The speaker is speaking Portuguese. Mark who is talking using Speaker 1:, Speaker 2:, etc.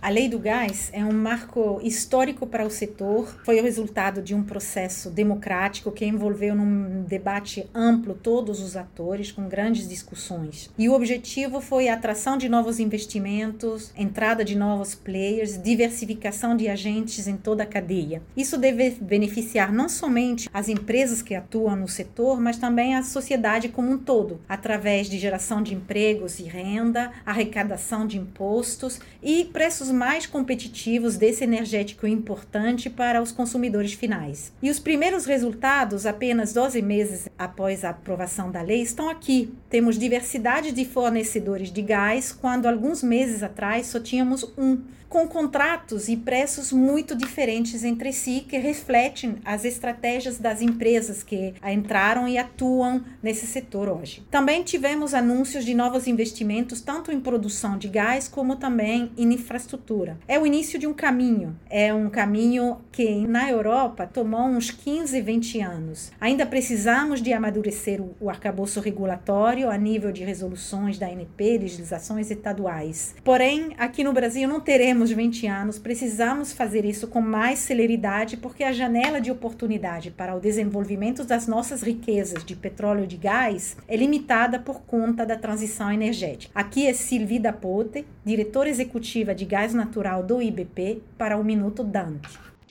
Speaker 1: A lei do gás é um marco histórico para o setor. Foi o resultado de um processo democrático que envolveu num debate amplo todos os atores, com grandes discussões. E o objetivo foi a atração de novos investimentos, entrada de novos players, diversificação de agentes em toda a cadeia. Isso deve beneficiar não somente as empresas que atuam no setor, mas também a sociedade como um todo, através de geração de empregos e renda, arrecadação de impostos e preços mais competitivos desse energético importante para os consumidores finais. E os primeiros resultados, apenas 12 meses após a aprovação da lei, estão aqui. Temos diversidade de fornecedores de gás, quando alguns meses atrás só tínhamos um com contratos e preços muito diferentes entre si, que refletem as estratégias das empresas que entraram e atuam nesse setor hoje. Também tivemos anúncios de novos investimentos, tanto em produção de gás como também em infraestrutura. É o início de um caminho, é um caminho que na Europa tomou uns 15, 20 anos. Ainda precisamos de amadurecer o arcabouço regulatório a nível de resoluções da ANP, legislações estaduais. Porém, aqui no Brasil não teremos temos 20 anos, precisamos fazer isso com mais celeridade, porque a janela de oportunidade para o desenvolvimento das nossas riquezas de petróleo e de gás é limitada por conta da transição energética. Aqui é Silvi Dapote, diretora executiva de gás natural do IBP, para o Minuto Dante.